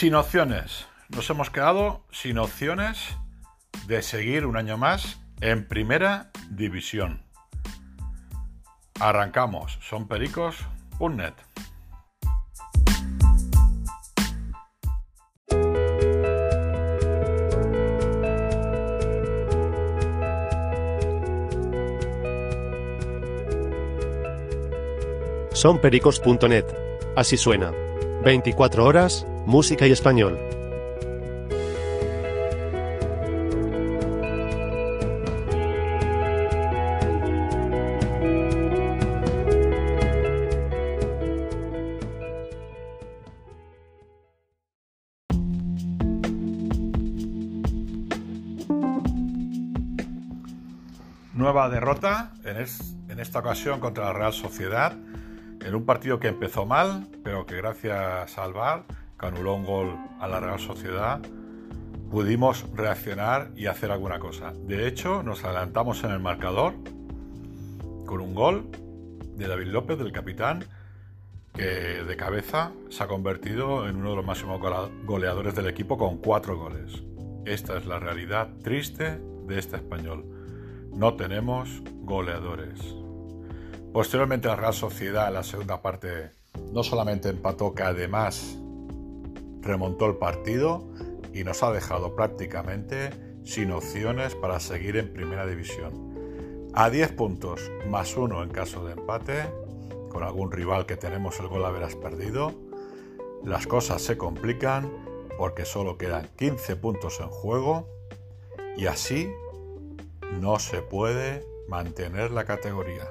Sin opciones. Nos hemos quedado sin opciones de seguir un año más en primera división. Arrancamos. Son pericos.net. Sonpericos.net. Así suena. 24 horas, música y español. Nueva derrota, en, es- en esta ocasión contra la Real Sociedad, en un partido que empezó mal, pero que gracias al VAR, que anuló un gol a la Real Sociedad, pudimos reaccionar y hacer alguna cosa. De hecho, nos adelantamos en el marcador con un gol de David López, del capitán, que de cabeza se ha convertido en uno de los máximos goleadores del equipo con cuatro goles. Esta es la realidad triste de este español. No tenemos goleadores. Posteriormente la Real Sociedad en la segunda parte no solamente empató, que además remontó el partido y nos ha dejado prácticamente sin opciones para seguir en primera división. A 10 puntos más uno en caso de empate, con algún rival que tenemos el gol haberás perdido, las cosas se complican porque solo quedan 15 puntos en juego y así no se puede mantener la categoría.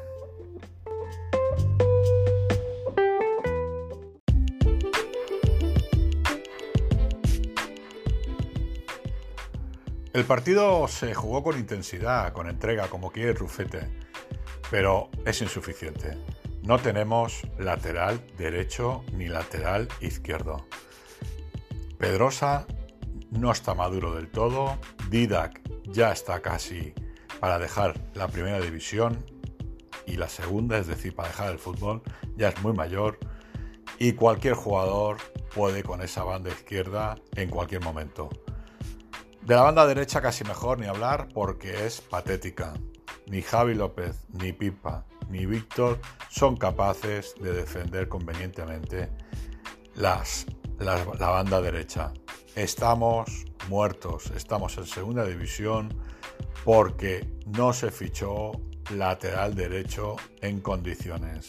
El partido se jugó con intensidad, con entrega, como quiere Rufete, pero es insuficiente. No tenemos lateral derecho ni lateral izquierdo. Pedrosa no está maduro del todo. Didac ya está casi para dejar la primera división y la segunda, es decir, para dejar el fútbol, ya es muy mayor y cualquier jugador puede con esa banda izquierda en cualquier momento. De la banda derecha casi mejor ni hablar porque es patética. Ni Javi López, ni Pipa, ni Víctor son capaces de defender convenientemente las, la banda derecha. Estamos muertos, estamos en segunda división porque no se fichó lateral derecho en condiciones.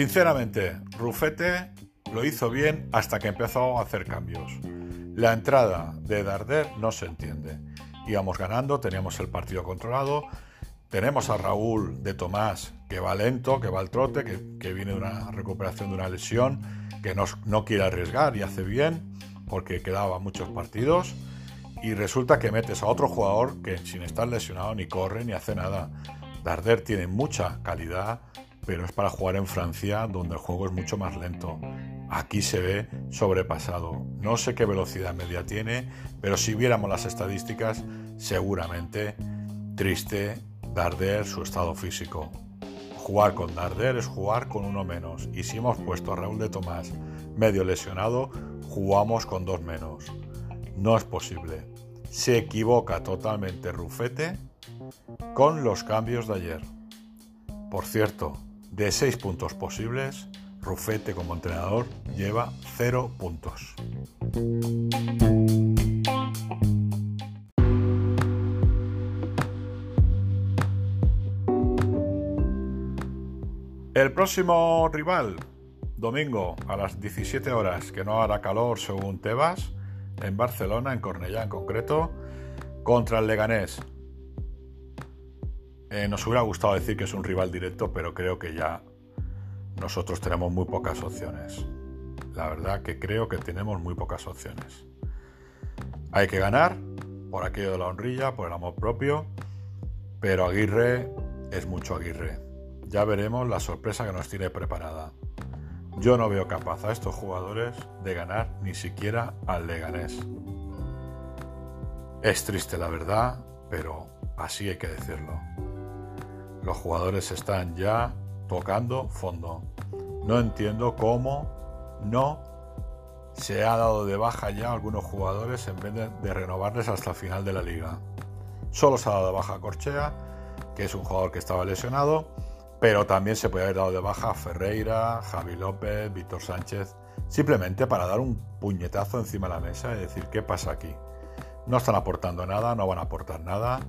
Sinceramente, Rufete lo hizo bien hasta que empezó a hacer cambios. La entrada de Darder no se entiende. Íbamos ganando, teníamos el partido controlado. Tenemos a Raúl de Tomás que va lento, que va al trote, que, viene de una recuperación de una lesión, que no, no quiere arriesgar y hace bien porque quedaba muchos partidos. Y resulta que metes a otro jugador que sin estar lesionado ni corre ni hace nada. Darder tiene mucha calidad, pero es para jugar en Francia donde el juego es mucho más lento. Aquí se ve sobrepasado. No sé qué velocidad media tiene, pero si viéramos las estadísticas, seguramente triste Darder su estado físico. Jugar con Darder es jugar con uno menos. Y si hemos puesto a Raúl de Tomás medio lesionado, jugamos con dos menos. No es posible. Se equivoca totalmente Rufete con los cambios de ayer. Por cierto, de seis puntos posibles, Rufete como entrenador lleva cero puntos. El próximo rival, domingo a las 17 horas, que no hará calor según Tebas, en Barcelona, en Cornellá en concreto, contra el Leganés. Eh, nos hubiera gustado decir que es un rival directo, pero creo que ya nosotros tenemos muy pocas opciones. La verdad que creo que tenemos muy pocas opciones. Hay que ganar por aquello de la honrilla, por el amor propio, pero Aguirre es mucho Aguirre. Ya veremos la sorpresa que nos tiene preparada. Yo no veo capaz a estos jugadores de ganar ni siquiera al Leganés. Es triste la verdad, pero así hay que decirlo. Los jugadores están ya tocando fondo. No entiendo cómo no se ha dado de baja ya a algunos jugadores en vez de, renovarles hasta el final de la liga. Solo se ha dado de baja a Corchea, que es un jugador que estaba lesionado, pero también se puede haber dado de baja a Ferreira, Javi López, Víctor Sánchez, simplemente para dar un puñetazo encima de la mesa y decir qué pasa aquí. No están aportando nada, no van a aportar nada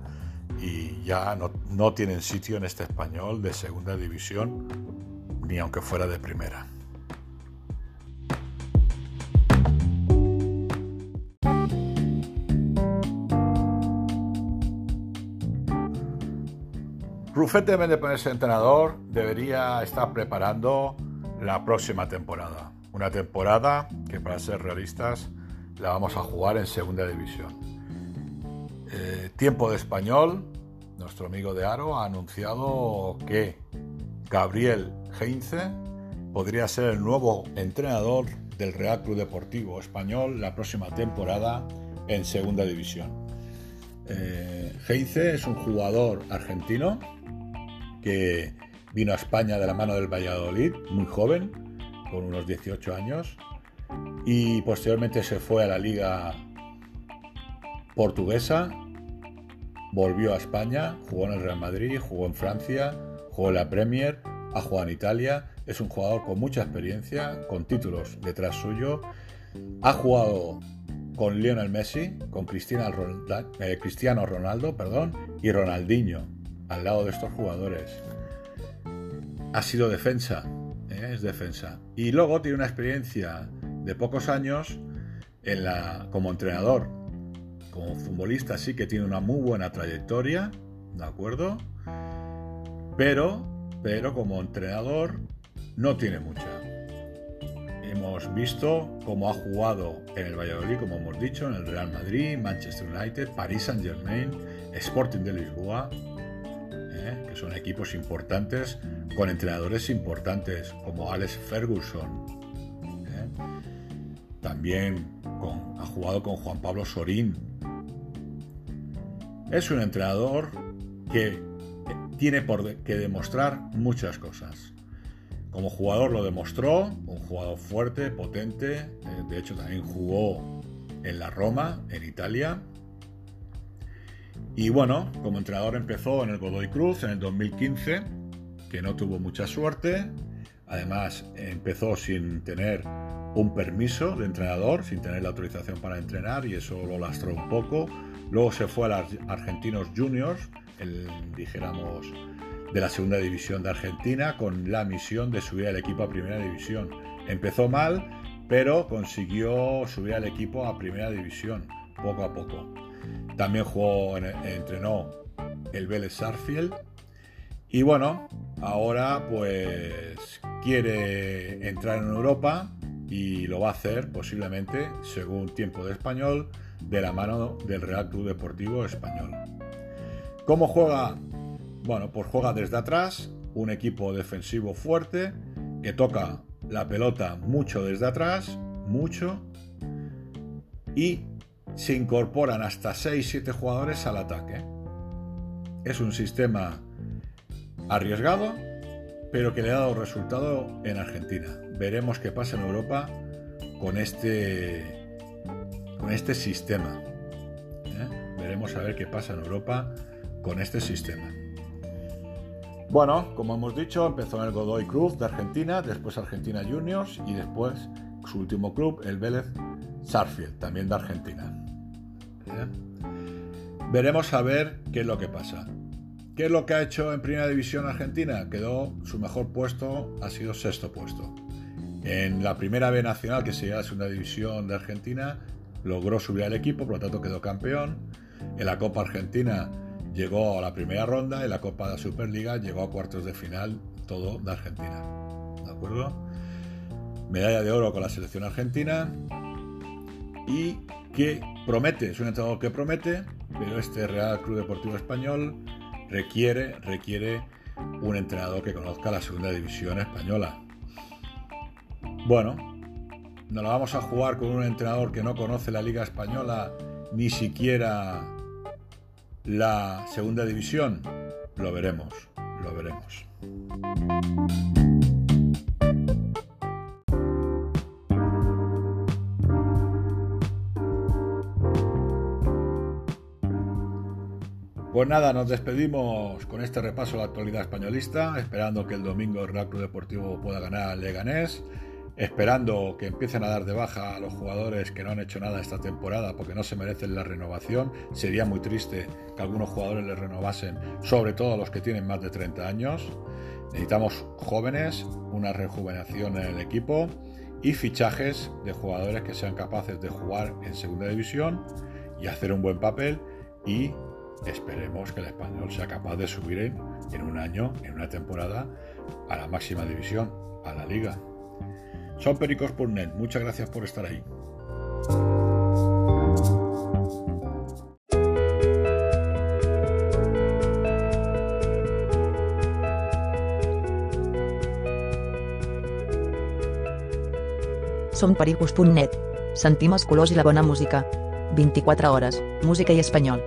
y ya no, no tienen sitio en este español de segunda división, ni aunque fuera de primera. Rufete, en de ponerse entrenador, debería estar preparando la próxima temporada. Una temporada que, para ser realistas, la vamos a jugar en segunda división. Eh, tiempo de español, nuestro amigo de Aro ha anunciado que Gabriel Heinze podría ser el nuevo entrenador del Real Club Deportivo Español la próxima temporada en segunda división. Eh, Heinze es un jugador argentino que vino a España de la mano del Valladolid, muy joven, con unos 18 años, y posteriormente se fue a la liga portuguesa, volvió a España, jugó en el Real Madrid, jugó en Francia, jugó en la Premier, ha jugado en Italia, es un jugador con mucha experiencia, con títulos detrás suyo, ha jugado con Lionel Messi, con eh, Cristiano Ronaldo perdón, y Ronaldinho al lado de estos jugadores. Ha sido defensa, ¿eh? es defensa. Y luego tiene una experiencia de pocos años en la, como entrenador. Como futbolista sí que tiene una muy buena trayectoria, ¿de acuerdo? Pero, pero como entrenador no tiene mucha. Hemos visto cómo ha jugado en el Valladolid, como hemos dicho, en el Real Madrid, Manchester United, Paris Saint Germain, Sporting de Lisboa, ¿eh? que son equipos importantes con entrenadores importantes como Alex Ferguson. ¿eh? También ha jugado con Juan Pablo Sorín. Es un entrenador que tiene por que demostrar muchas cosas. Como jugador lo demostró, un jugador fuerte, potente, eh, de hecho también jugó en la Roma, en Italia, y bueno, como entrenador empezó en el Godoy Cruz en el 2015, que no tuvo mucha suerte. Además, empezó sin tener un permiso de entrenador, sin tener la autorización para entrenar y eso lo lastró un poco. Luego se fue a los Argentinos Juniors, el, dijéramos, de la segunda división de Argentina, con la misión de subir al equipo a primera división. Empezó mal, pero consiguió subir al equipo a primera división, poco a poco. También jugó, entrenó el Vélez Sarfield. Y bueno, ahora pues quiere entrar en Europa y lo va a hacer posiblemente, según tiempo de español, de la mano del Real Club Deportivo Español. ¿Cómo juega? Bueno, pues juega desde atrás, un equipo defensivo fuerte que toca la pelota mucho desde atrás, mucho, y se incorporan hasta 6-7 jugadores al ataque. Es un sistema arriesgado, pero que le ha dado resultado en Argentina. Veremos qué pasa en Europa con este, este sistema. ¿eh? Veremos a ver qué pasa en Europa con este sistema. Bueno, como hemos dicho, empezó en el Godoy Cruz de Argentina, después Argentina Juniors y después su último club, el Vélez Sarfield, también de Argentina. ¿eh? Veremos a ver qué es lo que pasa. ¿Qué es lo que ha hecho en Primera División Argentina? Quedó su mejor puesto, ha sido sexto puesto. En la Primera B Nacional, que sería la segunda división de Argentina, logró subir al equipo, por lo tanto quedó campeón. En la Copa Argentina llegó a la primera ronda, en la Copa de la Superliga llegó a cuartos de final, todo de Argentina. ¿De acuerdo? Medalla de oro con la selección argentina y que promete, es un entrenador que promete, pero este Real Club Deportivo Español requiere, requiere un entrenador que conozca la segunda división española. Bueno, nos la vamos a jugar con un entrenador que no conoce la liga española ni siquiera la segunda división. Lo veremos, lo veremos. Pues nada, nos despedimos con este repaso a la actualidad españolista, esperando que el domingo el Real Club Deportivo pueda ganar al Leganés, esperando que empiecen a dar de baja a los jugadores que no han hecho nada esta temporada porque no se merecen la renovación. Sería muy triste que algunos jugadores les renovasen, sobre todo a los que tienen más de 30 años. Necesitamos jóvenes, una rejuvenación en el equipo y fichajes de jugadores que sean capaces de jugar en segunda división y hacer un buen papel y esperemos que el español sea capaz de subir en, un año, en una temporada, a la máxima división, a la liga. Son Pericos Purnet, muchas gracias por estar ahí. Som pericos.net. Sentim els colors la bona música. 24 hores, música i espanyol.